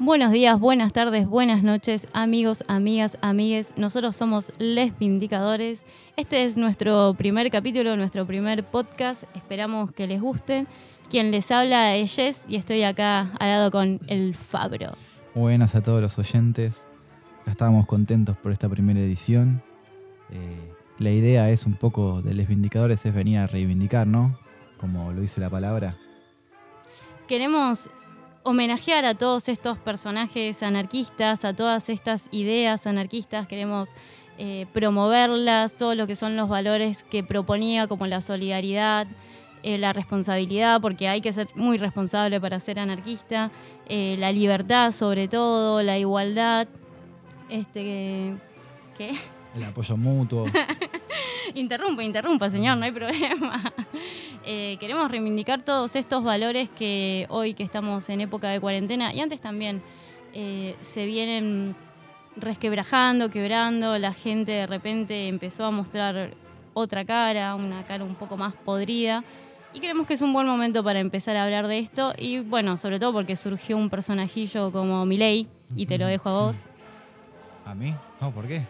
Buenos días, buenas tardes, buenas noches, amigos, amigas, amigues. Nosotros somos Les Vindicadores. Este es nuestro primer capítulo, nuestro primer podcast. Esperamos que les guste. Quien les habla es Jess y estoy acá al lado con el Fabro. Buenas a todos los oyentes. Estábamos contentos por esta primera edición. Eh, la idea es un poco de Les Vindicadores, es venir a reivindicar, ¿no? Como lo dice la palabra. Queremos homenajear a todos estos personajes anarquistas, a todas estas ideas anarquistas, queremos eh, promoverlas, todo lo que son los valores que proponía, como la solidaridad, eh, la responsabilidad, porque hay que ser muy responsable para ser anarquista, eh, la libertad sobre todo, la igualdad, este, ¿qué? El apoyo mutuo. interrumpa, interrumpa, señor, no hay problema. Eh, queremos reivindicar todos estos valores que hoy que estamos en época de cuarentena y antes también eh, se vienen resquebrajando, quebrando, la gente de repente empezó a mostrar otra cara, una cara un poco más podrida. Y creemos que es un buen momento para empezar a hablar de esto. Y bueno, sobre todo porque surgió un personajillo como Milei, y te lo dejo a vos. ¿A mí? No, ¿por qué?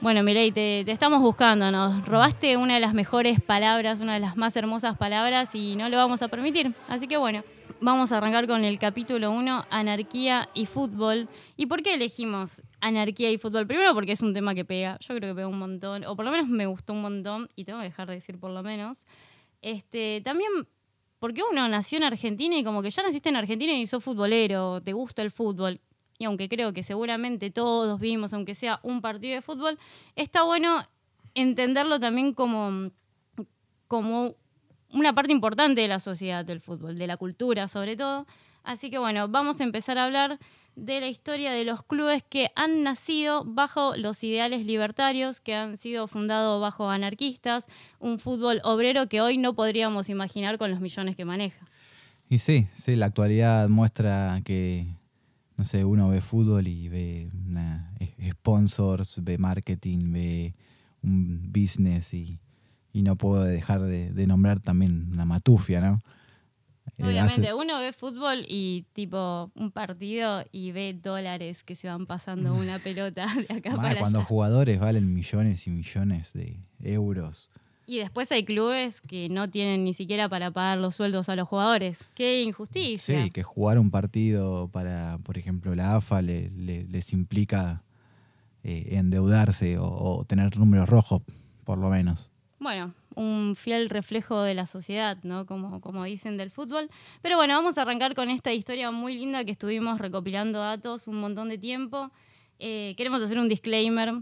Bueno, Milei, te, te, estamos buscando, nos robaste una de las mejores palabras, una de las más hermosas palabras y no lo vamos a permitir. Así que bueno, vamos a arrancar con el capítulo 1, anarquía y fútbol. ¿Y por qué elegimos anarquía y fútbol? Primero porque es un tema que pega, yo creo que pega un montón, o por lo menos me gustó un montón, y tengo que dejar de decir por lo menos. Este, también porque uno nació en Argentina y como que ya naciste en Argentina y sos futbolero, te gusta el fútbol y aunque creo que seguramente todos vimos, aunque sea un partido de fútbol, está bueno entenderlo también como, como una parte importante de la sociedad del fútbol, de la cultura sobre todo. Así que bueno, vamos a empezar a hablar de la historia de los clubes que han nacido bajo los ideales libertarios, que han sido fundados bajo anarquistas, un fútbol obrero que hoy no podríamos imaginar con los millones que maneja. Y sí, sí, la actualidad muestra que no sé, uno ve fútbol y ve sponsors, ve marketing, ve un business y, no puedo dejar de, nombrar también una matufia, ¿no? Eh, Obviamente, uno ve fútbol y tipo un partido y ve dólares que se van pasando una pelota de acá para cuando jugadores valen millones y millones de euros y después hay clubes que no tienen ni siquiera para pagar los sueldos a los jugadores. ¡Qué injusticia! Sí, que jugar un partido para, por ejemplo, la AFA les implica eh, endeudarse o, tener números rojos, por lo menos. Bueno, un fiel reflejo de la sociedad, ¿no? Como, como dicen del fútbol. Pero bueno, vamos a arrancar con esta historia muy linda que estuvimos recopilando datos un montón de tiempo. Eh, queremos hacer un disclaimer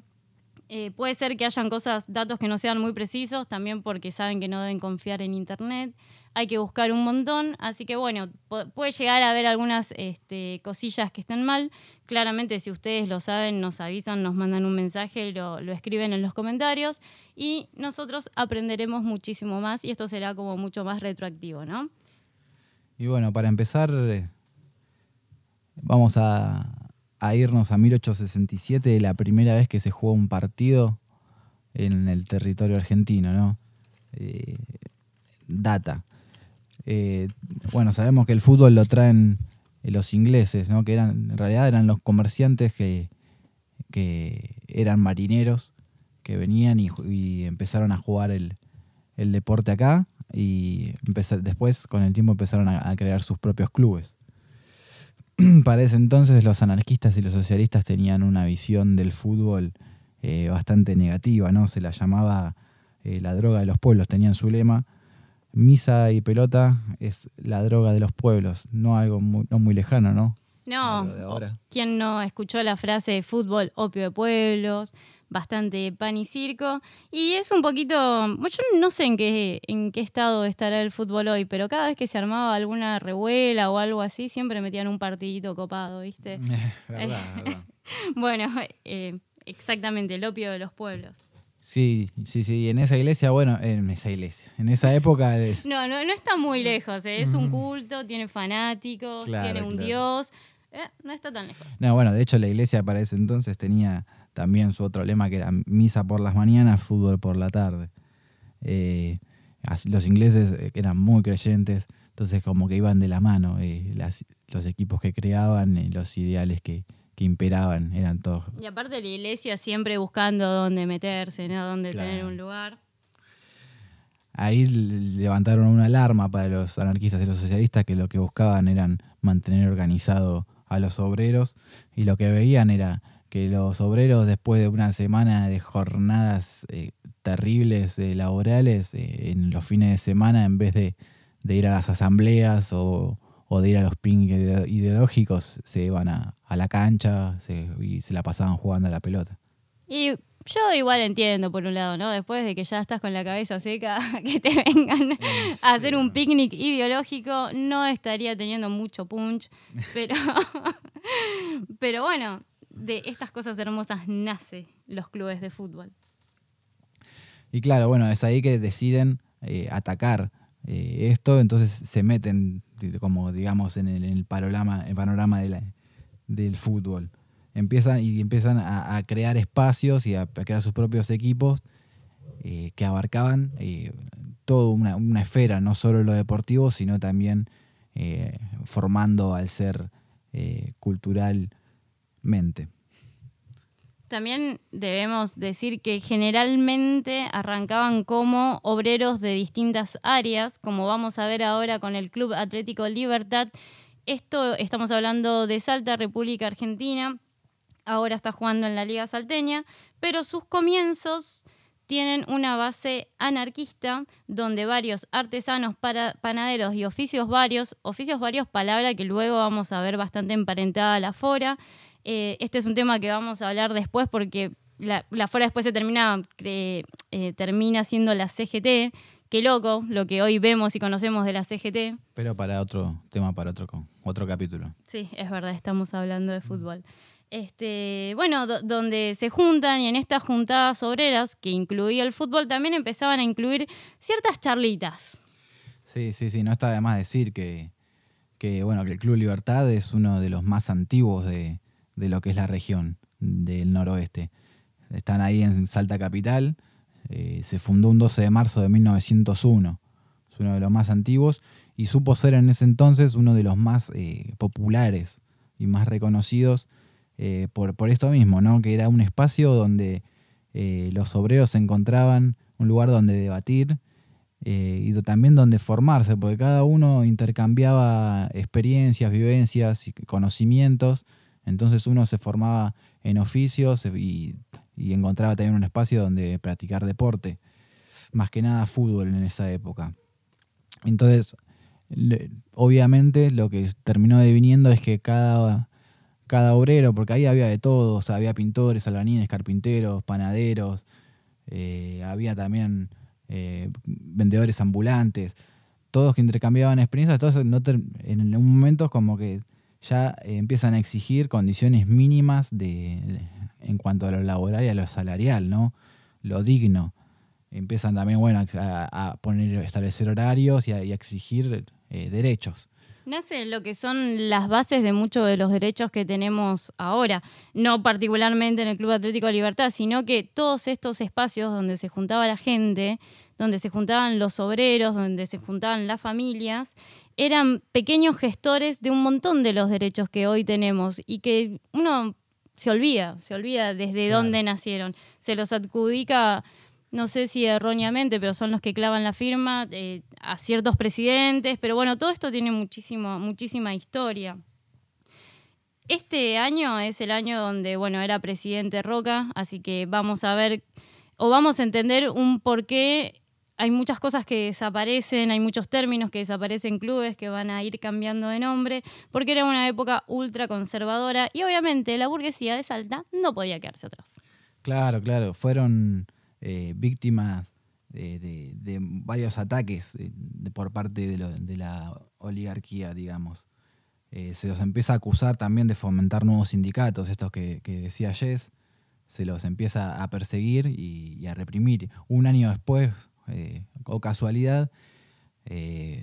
eh, puede ser que hayan cosas, datos que no sean muy precisos, también porque saben que no deben confiar en Internet. Hay que buscar un montón, así que bueno, puede llegar a haber algunas este, cosillas que estén mal. Claramente, si ustedes lo saben, nos avisan, nos mandan un mensaje, lo, lo escriben en los comentarios y nosotros aprenderemos muchísimo más y esto será como mucho más retroactivo, ¿no? Y bueno, para empezar, eh, vamos a, a irnos a 1867, la primera vez que se jugó un partido en el territorio argentino, ¿no? Eh, data. Eh, bueno, sabemos que el fútbol lo traen los ingleses, ¿no? Que eran, en realidad eran los comerciantes que, que eran marineros, que venían y, empezaron a jugar el, deporte acá y después con el tiempo empezaron a crear sus propios clubes. para ese entonces los anarquistas y los socialistas tenían una visión del fútbol eh, bastante negativa, ¿no? Se la llamaba eh, la droga de los pueblos, tenían su lema. Misa y pelota es la droga de los pueblos, no algo muy, no muy lejano, ¿no? No, ¿quién no escuchó la frase fútbol, opio de pueblos? Bastante pan y circo. Y es un poquito, yo no sé en qué, en qué estado estará el fútbol hoy, pero cada vez que se armaba alguna revuela o algo así, siempre metían un partidito copado, ¿viste? bueno, eh, exactamente, el opio de los pueblos. Sí, sí, sí. En esa iglesia, bueno, en esa iglesia, en esa época. No, no, no está muy lejos. ¿eh? Es un culto, tiene fanáticos, tiene un dios. Eh, no está tan lejos. No, bueno, de hecho la iglesia para ese entonces tenía también su otro lema que era misa por las mañanas, fútbol por la tarde. Eh, los ingleses eh, eran muy creyentes, entonces como que iban de la mano eh, los equipos que creaban, eh, los ideales que, imperaban, eran todos. Y aparte la iglesia siempre buscando dónde meterse, ¿no? dónde tener un lugar. Ahí levantaron una alarma para los anarquistas y los socialistas que lo que buscaban eran mantener organizado a los obreros y lo que veían era que los obreros después de una semana de jornadas terribles eh, laborales eh, en los fines de semana en vez de, ir a las asambleas o, de ir a los ping ideológicos, se iban a, la cancha y se la pasaban jugando a la pelota. Yo igual entiendo, por un lado, ¿no? Después de que ya estás con la cabeza seca, que te vengan a hacer un picnic ideológico, no estaría teniendo mucho punch, pero, pero bueno, de estas cosas hermosas nace los clubes de fútbol. Y claro, bueno, es ahí que deciden eh, atacar eh, esto, entonces se meten como digamos en el, panorama, el panorama del fútbol. Empiezan y empiezan a, crear espacios y a, crear sus propios equipos eh, que abarcaban toda una, una, esfera, no solo lo deportivo, sino también formando al ser culturalmente. También debemos decir que generalmente arrancaban como obreros de distintas áreas, como vamos a ver ahora con el Club Atlético Libertad. Esto estamos hablando de Salta, República Argentina. Ahora está jugando en la Liga Salteña, pero sus comienzos tienen una base anarquista donde varios artesanos, panaderos y oficios varios, oficios varios, palabra que luego vamos a ver bastante emparentada a la fora, eh, este es un tema que vamos a hablar después porque la, fuera después se termina, eh, termina siendo la CGT. Qué loco lo que hoy vemos y conocemos de la CGT. Pero para otro tema, para otro, otro capítulo. Sí, es verdad, estamos hablando de fútbol. Este, bueno, donde se juntan y en estas juntadas obreras, que incluía el fútbol, también empezaban a incluir ciertas charlitas. Sí, sí, sí, no está de más decir que, que, bueno, que el Club Libertad es uno de los más antiguos de, lo que es la región del noroeste. Están ahí en Salta Capital, eh, se fundó un 12 de marzo de 1901, es uno de los más antiguos y supo ser en ese entonces uno de los más eh, populares y más reconocidos eh, por, por, esto mismo, ¿no? que era un espacio donde los obreros se encontraban, un lugar donde debatir y también donde formarse, porque cada uno intercambiaba experiencias, vivencias y conocimientos entonces uno se formaba en oficios y, encontraba también un espacio donde practicar deporte, más que nada fútbol en esa época. Entonces, obviamente lo que terminó deviniendo es que cada, cada obrero, porque ahí había de todo, había pintores, albanines, carpinteros, panaderos, eh, había también eh, vendedores ambulantes, todos que intercambiaban experiencias, no en un momento como que ya eh, empiezan a exigir condiciones mínimas de, en cuanto a lo laboral y a lo salarial, ¿no? Lo digno. Empiezan también, bueno, a, poner, establecer horarios y a, exigir eh, derechos. Nace lo que son las bases de muchos de los derechos que tenemos ahora, no particularmente en el Club Atlético de Libertad, sino que todos estos espacios donde se juntaba la gente, donde se juntaban los obreros, donde se juntaban las familias, eran pequeños gestores de un montón de los derechos que hoy tenemos y que uno se olvida, se olvida desde dónde nacieron. Se los adjudica, no sé si erróneamente, pero son los que clavan la firma eh, a ciertos presidentes, pero bueno, todo esto tiene muchísimo, muchísima historia. Este año es el año donde, bueno, era presidente Roca, así que vamos a ver o vamos a entender un porqué hay muchas cosas que desaparecen, hay muchos términos que desaparecen, clubes que van a ir cambiando de nombre, porque era una época ultra conservadora y obviamente la burguesía de Salta no podía quedarse atrás. Claro, claro, fueron eh, víctimas de, varios ataques eh, por parte de, la oligarquía, digamos. Eh, se los empieza a acusar también de fomentar nuevos sindicatos, estos que, decía Jess, se los empieza a perseguir y a reprimir. Un año después, o casualidad,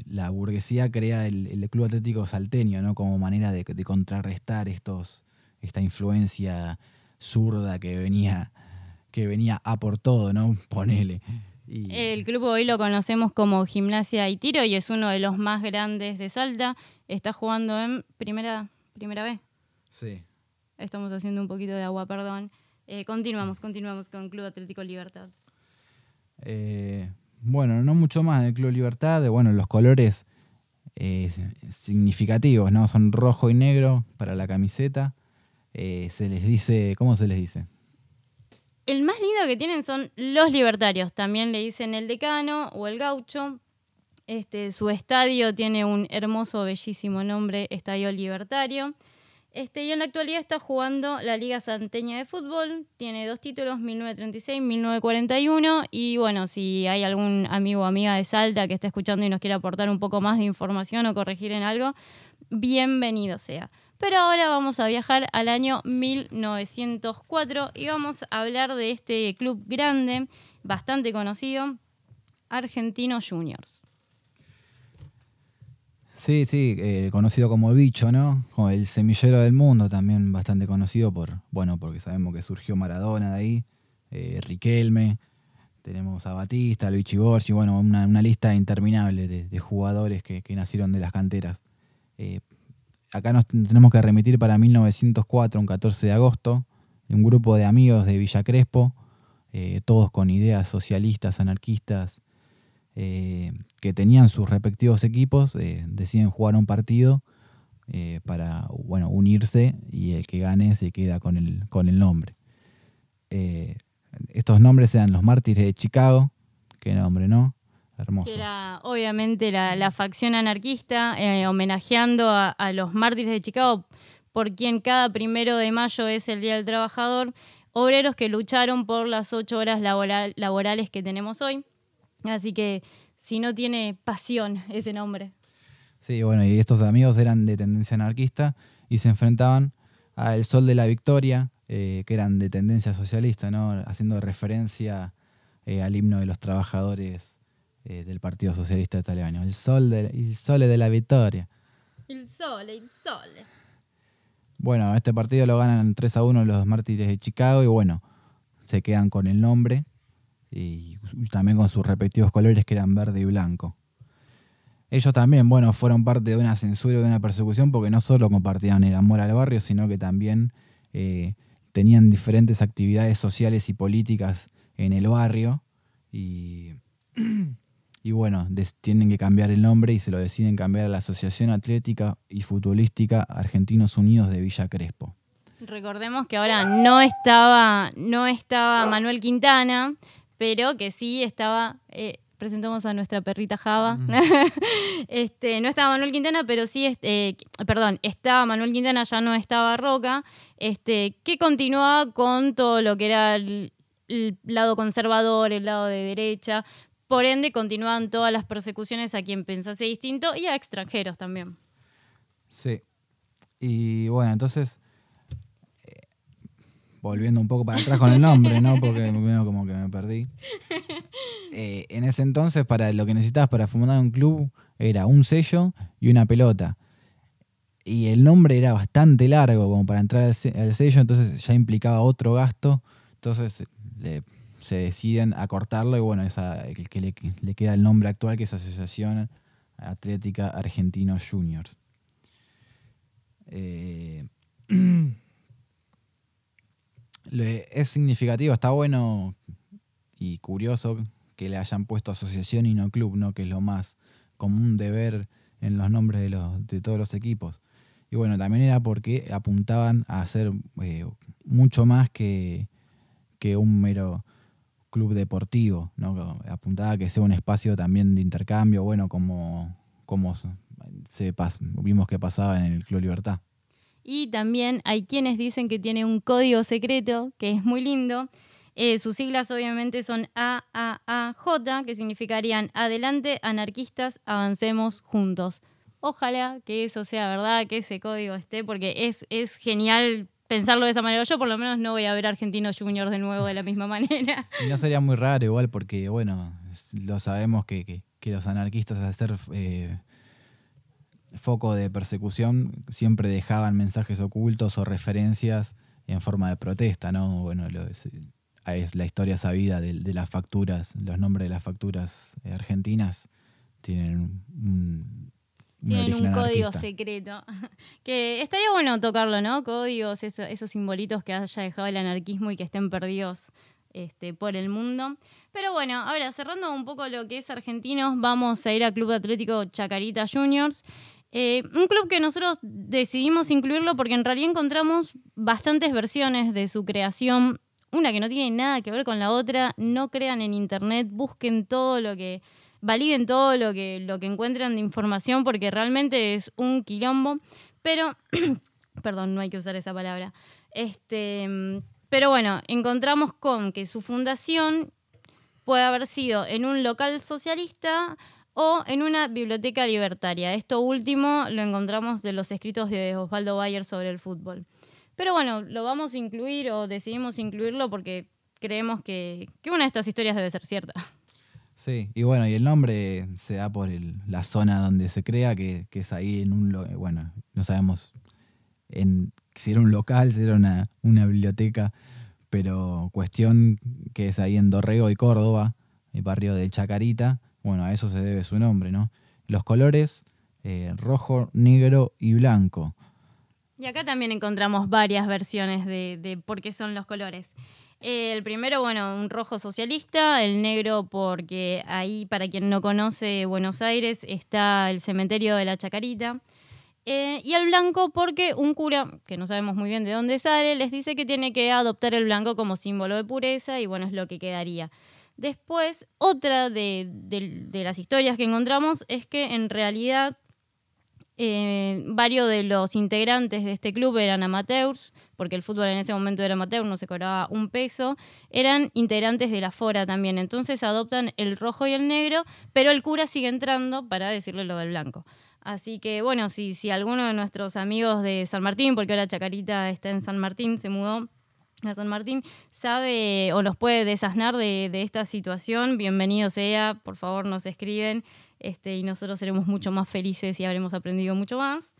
la burguesía crea el, Club Atlético Salteño, ¿no? Como manera de, contrarrestar estos, esta influencia zurda que venía, que venía a por todo, ¿no? Ponele. El club hoy lo conocemos como Gimnasia y Tiro y es uno de los más grandes de Salta. Está jugando en primera, primera B. Sí. Estamos haciendo un poquito de agua, perdón. Eh, continuamos, continuamos con Club Atlético Libertad. Eh, bueno, no mucho más del Club Libertad. Bueno, los colores eh, significativos, ¿no? Son rojo y negro para la camiseta. se les dice, ¿cómo se les dice? El más lindo que tienen son los libertarios. También le dicen el decano o el gaucho. Este, su estadio tiene un hermoso, bellísimo nombre, Estadio Libertario. Este, y en la actualidad está jugando la Liga Santeña de Fútbol. Tiene dos títulos, 1936, 1941. Y bueno, si hay algún amigo o amiga de Salta que esté escuchando y nos quiera aportar un poco más de información o corregir en algo, bienvenido sea. Pero ahora vamos a viajar al año 1904 y vamos a hablar de este club grande, bastante conocido, Argentino Juniors. Sí, sí, eh, conocido como bicho, ¿no? Como el semillero del mundo, también bastante conocido por, bueno, porque sabemos que surgió Maradona de ahí, eh, Riquelme, tenemos a Batista, Luigi Borgi, bueno, una, lista interminable de, jugadores que, nacieron de las canteras. Eh, acá nos tenemos que remitir para 1904, un 14 de agosto, un grupo de amigos de Villa Crespo, eh, todos con ideas socialistas, anarquistas, eh, que tenían sus respectivos equipos, eh, deciden jugar un partido para bueno, unirse y el que gane se queda con el, con el nombre. estos nombres eran los mártires de Chicago, qué nombre, ¿no? Que era obviamente la, facción anarquista, eh, homenajeando a, los mártires de Chicago, por quien cada primero de mayo es el Día del Trabajador, obreros que lucharon por las ocho horas laborales que tenemos hoy. Así que si no tiene pasión ese nombre. Sí, bueno, y estos amigos eran de tendencia anarquista y se enfrentaban al Sol de la Victoria, eh, que eran de tendencia socialista, ¿no? haciendo referencia eh, al himno de los trabajadores eh, del Partido Socialista Italiano. El sol de, el sole de la victoria. El sole, el sole. Bueno, este partido lo ganan 3 a 1 los mártires de Chicago y bueno, se quedan con el nombre y también con sus respectivos colores que eran verde y blanco. Ellos también, bueno, fueron parte de una censura y de una persecución porque no solo compartían el amor al barrio, sino que también eh, tenían diferentes actividades sociales y políticas en el barrio y y bueno, tienen que cambiar el nombre y se lo deciden cambiar a la Asociación Atlética y Futbolística Argentinos Unidos de Villa Crespo. Recordemos que ahora no estaba, no estaba Manuel Quintana, pero que sí estaba. Eh, presentamos a nuestra perrita Java. este, no estaba Manuel Quintana, pero sí, este, perdón, estaba Manuel Quintana, ya no estaba Roca, este, que continuaba con todo lo que era el lado conservador, el lado de derecha, por ende, continúan todas las persecuciones a quien pensase distinto y a extranjeros también. Sí. Y bueno, entonces, eh, volviendo un poco para atrás con el nombre, ¿no? Porque veo como que me perdí. Eh, en ese entonces, para lo que necesitabas para fundar un club era un sello y una pelota. Y el nombre era bastante largo como para entrar al sello, entonces ya implicaba otro gasto. Entonces le se deciden a cortarlo y bueno, esa, el que le, queda el nombre actual que es Asociación Atlética Argentino Juniors. Eh, es significativo, está bueno y curioso que le hayan puesto asociación y no club, ¿no? que es lo más común de ver en los nombres de, los, de todos los equipos. Y bueno, también era porque apuntaban a hacer eh, mucho más que, que un mero club deportivo, ¿no? apuntaba a que sea un espacio también de intercambio, bueno, como, como se vimos que pasaba en el Club Libertad. Y también hay quienes dicen que tiene un código secreto, que es muy lindo. Eh, sus siglas obviamente son AAAJ, que significarían Adelante, anarquistas, avancemos juntos. Ojalá que eso sea verdad, que ese código esté, porque es, es genial pensarlo de esa manera. Yo por lo menos no voy a ver Argentinos Juniors de nuevo de la misma manera. Y no sería muy raro igual porque, bueno, lo sabemos que, los anarquistas al ser eh, foco de persecución siempre dejaban mensajes ocultos o referencias en forma de protesta, ¿no? Bueno, es la historia sabida de las facturas, los nombres de las facturas argentinas tienen un, tienen un código secreto. que estaría bueno tocarlo, ¿no? Códigos, esos simbolitos que haya dejado el anarquismo y que estén perdidos este, por el mundo. Pero bueno, ahora cerrando un poco lo que es argentinos, vamos a ir al Club Atlético Chacarita Juniors. Eh, un club que nosotros decidimos incluirlo porque en realidad encontramos bastantes versiones de su creación. Una que no tiene nada que ver con la otra. No crean en internet, busquen todo lo que validen todo lo que, lo que encuentran de información porque realmente es un quilombo. Pero, perdón, no hay que usar esa palabra. Este, pero bueno, encontramos con que su fundación puede haber sido en un local socialista o en una biblioteca libertaria. Esto último lo encontramos de los escritos de Osvaldo Bayer sobre el fútbol. Pero bueno, lo vamos a incluir o decidimos incluirlo porque creemos que, que una de estas historias debe ser cierta. Sí, y bueno, y el nombre se da por la zona donde se crea, que, es ahí en un, bueno, no sabemos en, si era un local, si era una, biblioteca, pero cuestión que es ahí en Dorrego y Córdoba, el barrio de Chacarita, bueno, a eso se debe su nombre, ¿no? Los colores, eh, rojo, negro y blanco. Y acá también encontramos varias versiones de, de por qué son los colores el primero, bueno, un rojo socialista, el negro porque ahí, para quien no conoce Buenos Aires, está el cementerio de la Chacarita. Eh, y el blanco porque un cura, que no sabemos muy bien de dónde sale, les dice que tiene que adoptar el blanco como símbolo de pureza y bueno, es lo que quedaría. Después, otra de las historias que encontramos es que en realidad eh, varios de los integrantes de este club eran amateurs, porque el fútbol en ese momento era amateur, no se cobraba un peso, eran integrantes de la Fora también. Entonces adoptan el rojo y el negro, pero el cura sigue entrando para decirle lo del blanco. Así que bueno, si, si alguno de nuestros amigos de San Martín, porque ahora Chacarita está en San Martín, se mudó a San Martín, sabe o nos puede desasnar de, de esta situación, bienvenido sea, por favor nos escriben este, y nosotros seremos mucho más felices y habremos aprendido mucho más.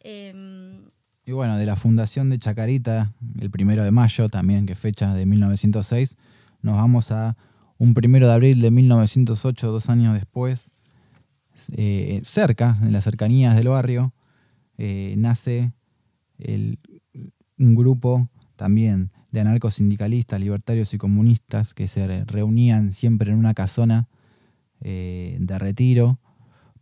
Em, y bueno, de la fundación de Chacarita, el primero de mayo también, que fecha de 1906, nos vamos a un primero de abril de 1908, dos años después, eh, cerca, en las cercanías del barrio, eh, nace un grupo también de anarcosindicalistas, libertarios y comunistas que se reunían siempre en una casona eh, de retiro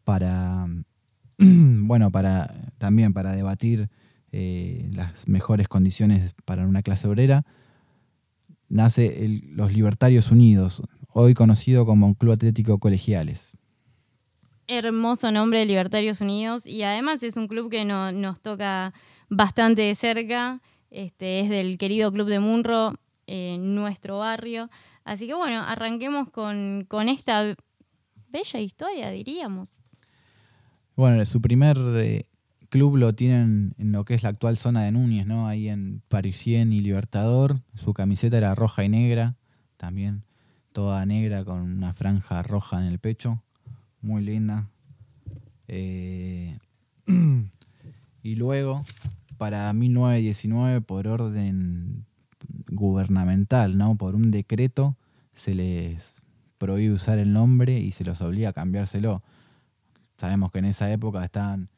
para, bueno, para también para debatir eh, las mejores condiciones para una clase obrera, nace los Libertarios Unidos, hoy conocido como Club Atlético Colegiales. Hermoso nombre de Libertarios Unidos y además es un club que nos toca bastante de cerca, este, es del querido Club de Munro, en nuestro barrio. Así que bueno, arranquemos con, con esta bella historia, diríamos. Bueno, su primer eh, club lo tienen en lo que es la actual zona de Núñez, ¿no? Ahí en Parisien y Libertador. Su camiseta era roja y negra, también toda negra con una franja roja en el pecho, muy linda. Eh, y luego, para 1919, por orden gubernamental, ¿no? Por un decreto, se les prohíbe usar el nombre y se los obliga a cambiárselo. Sabemos que en esa época están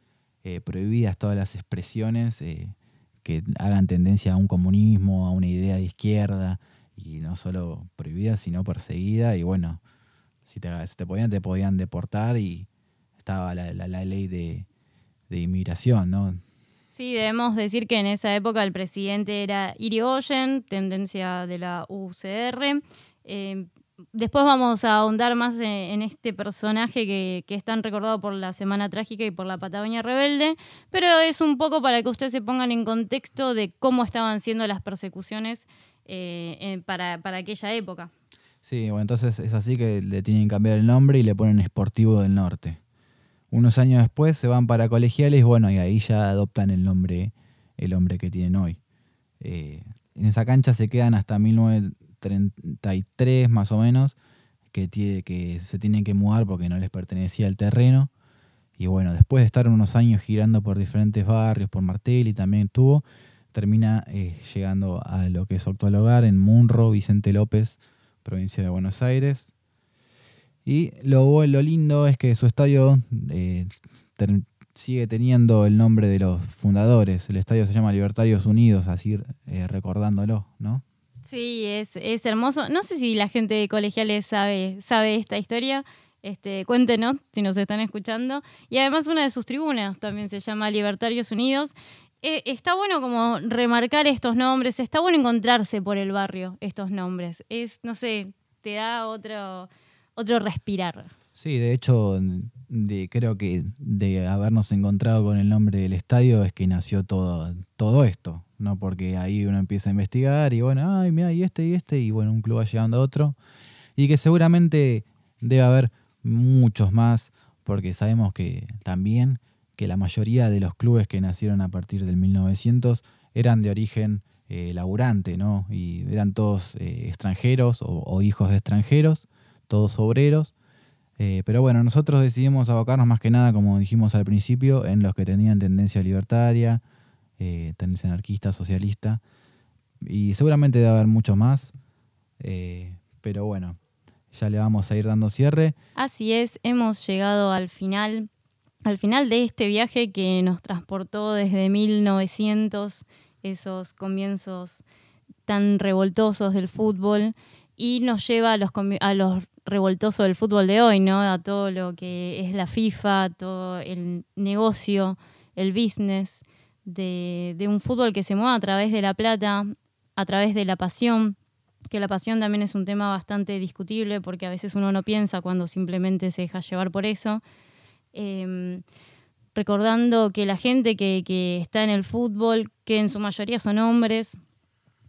eh, prohibidas todas las expresiones eh, que hagan tendencia a un comunismo, a una idea de izquierda, y no solo prohibidas, sino perseguidas. Y bueno, si te, te podían, te podían deportar y estaba la, ley de, inmigración, ¿no? Sí, debemos decir que en esa época el presidente era Irigoyen, tendencia de la UCR. Eh, Después vamos a ahondar más en este personaje que, es tan recordado por la Semana Trágica y por la Patagonia Rebelde, pero es un poco para que ustedes se pongan en contexto de cómo estaban siendo las persecuciones eh, para, aquella época. Sí, bueno, entonces es así que le tienen que cambiar el nombre y le ponen Esportivo del Norte. Unos años después se van para colegiales, bueno, y ahí ya adoptan el nombre, el nombre que tienen hoy. Eh, en esa cancha se quedan hasta 19 33 más o menos, que, tiene, que se tienen que mudar porque no les pertenecía el terreno. Y bueno, después de estar unos años girando por diferentes barrios, por Martelli también estuvo, termina eh, llegando a lo que es su actual hogar en Munro, Vicente López, provincia de Buenos Aires. Y lo, lo lindo es que su estadio eh, sigue teniendo el nombre de los fundadores. El estadio se llama Libertarios Unidos, así eh, recordándolo, ¿no? Sí, es, es, hermoso. No sé si la gente de colegiales sabe, sabe esta historia. Este, cuéntenos si nos están escuchando. Y además una de sus tribunas también se llama Libertarios Unidos. Eh, está bueno como remarcar estos nombres, está bueno encontrarse por el barrio estos nombres. Es, no sé, te da otro, otro respirar. Sí, de hecho, de, creo que de habernos encontrado con el nombre del estadio es que nació todo, todo esto, ¿no? Porque ahí uno empieza a investigar y bueno, ay, mira, y este y este, y bueno, un club va llegando a otro. Y que seguramente debe haber muchos más, porque sabemos que también que la mayoría de los clubes que nacieron a partir del 1900 eran de origen eh, laburante, ¿no? Y eran todos eh, extranjeros o, hijos de extranjeros, todos obreros. Eh, pero bueno, nosotros decidimos abocarnos más que nada, como dijimos al principio, en los que tenían tendencia libertaria, tendencia anarquista, socialista. Y seguramente debe haber mucho más. pero bueno, ya le vamos a ir dando cierre. Así es, hemos llegado al final, al final de este viaje que nos transportó desde 1900, esos comienzos tan revoltosos del fútbol, y nos lleva a los, a los revoltosos del fútbol de hoy, ¿no? A todo lo que es la FIFA, todo el negocio, el business de, un fútbol que se mueve a través de la plata, a través de la pasión que la pasión también es un tema bastante discutible porque a veces uno no piensa cuando simplemente se deja llevar por eso. Em, recordando que la gente que, está en el fútbol, que en su mayoría son hombres,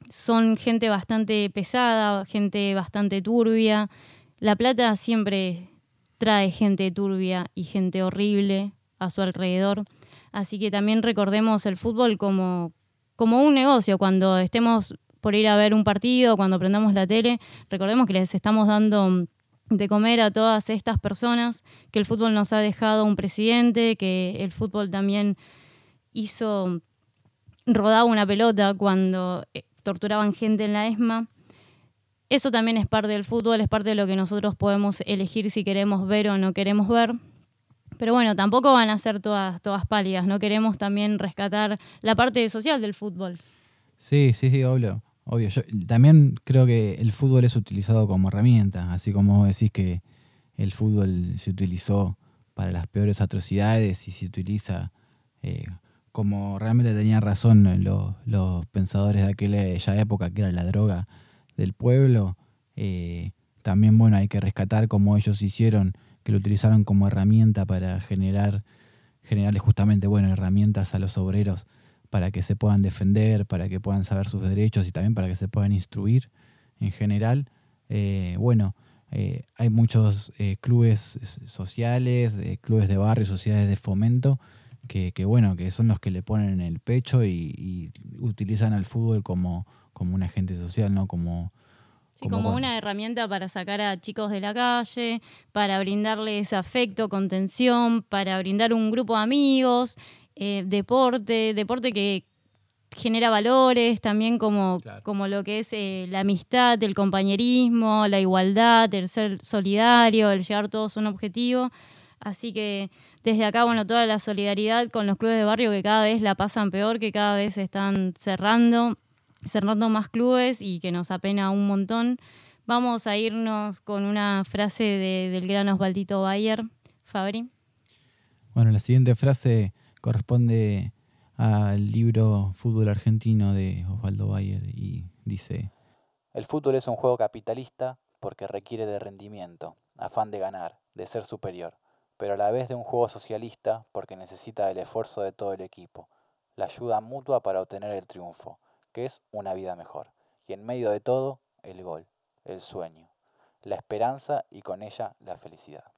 son gente bastante pesada, gente bastante turbia. La plata siempre trae gente turbia y gente horrible a su alrededor. Así que también recordemos el fútbol como, como un negocio. Cuando estemos por ir a ver un partido, cuando prendamos la tele, recordemos que les estamos dando de comer a todas estas personas, que el fútbol nos ha dejado un presidente, que el fútbol también hizo, rodaba una pelota cuando eh, torturaban gente en la ESMA. Eso también es parte del fútbol, es parte de lo que nosotros podemos elegir si queremos ver o no queremos ver. Pero bueno, tampoco van a ser todas, todas pálidas, no queremos también rescatar la parte social del fútbol. Sí, sí, sí, obvio. Obvio, yo también creo que el fútbol es utilizado como herramienta, así como decís que el fútbol se utilizó para las peores atrocidades y se utiliza eh, como realmente tenían razón los, pensadores de aquella época, que era la droga del pueblo. Eh, también, bueno, hay que rescatar como ellos hicieron, que lo utilizaron como herramienta para generar, generarles justamente, bueno, herramientas a los obreros para que se puedan defender, para que puedan saber sus derechos y también para que se puedan instruir en general. Eh, bueno, eh, hay muchos clubes sociales, clubes de barrio, sociedades de fomento, que, bueno, que son los que le ponen en el pecho y, utilizan al fútbol como, como un agente social, ¿no? Como, como, una herramienta para sacar a chicos de la calle, para brindarles afecto, contención, para brindar un grupo de amigos, eh, deporte, deporte que genera valores, también como, como lo que es eh, la amistad, el compañerismo, la igualdad, el ser solidario, el llegar todos a un objetivo. Así que desde acá, bueno, toda la solidaridad con los clubes de barrio que cada vez la pasan peor, que cada vez están cerrando, cerrando más clubes y que nos apena un montón. Vamos a irnos con una frase del gran Osvaldito Bayer. Fabri. Bueno, la siguiente frase corresponde al libro Fútbol Argentino de Osvaldo Bayer y dice, El fútbol es un juego capitalista porque requiere de rendimiento, afán de ganar, de ser superior, pero a la vez de un juego socialista porque necesita el esfuerzo de todo el equipo, la ayuda mutua para obtener el triunfo, que es una vida mejor, y en medio de todo, el gol, el sueño, la esperanza y con ella la felicidad.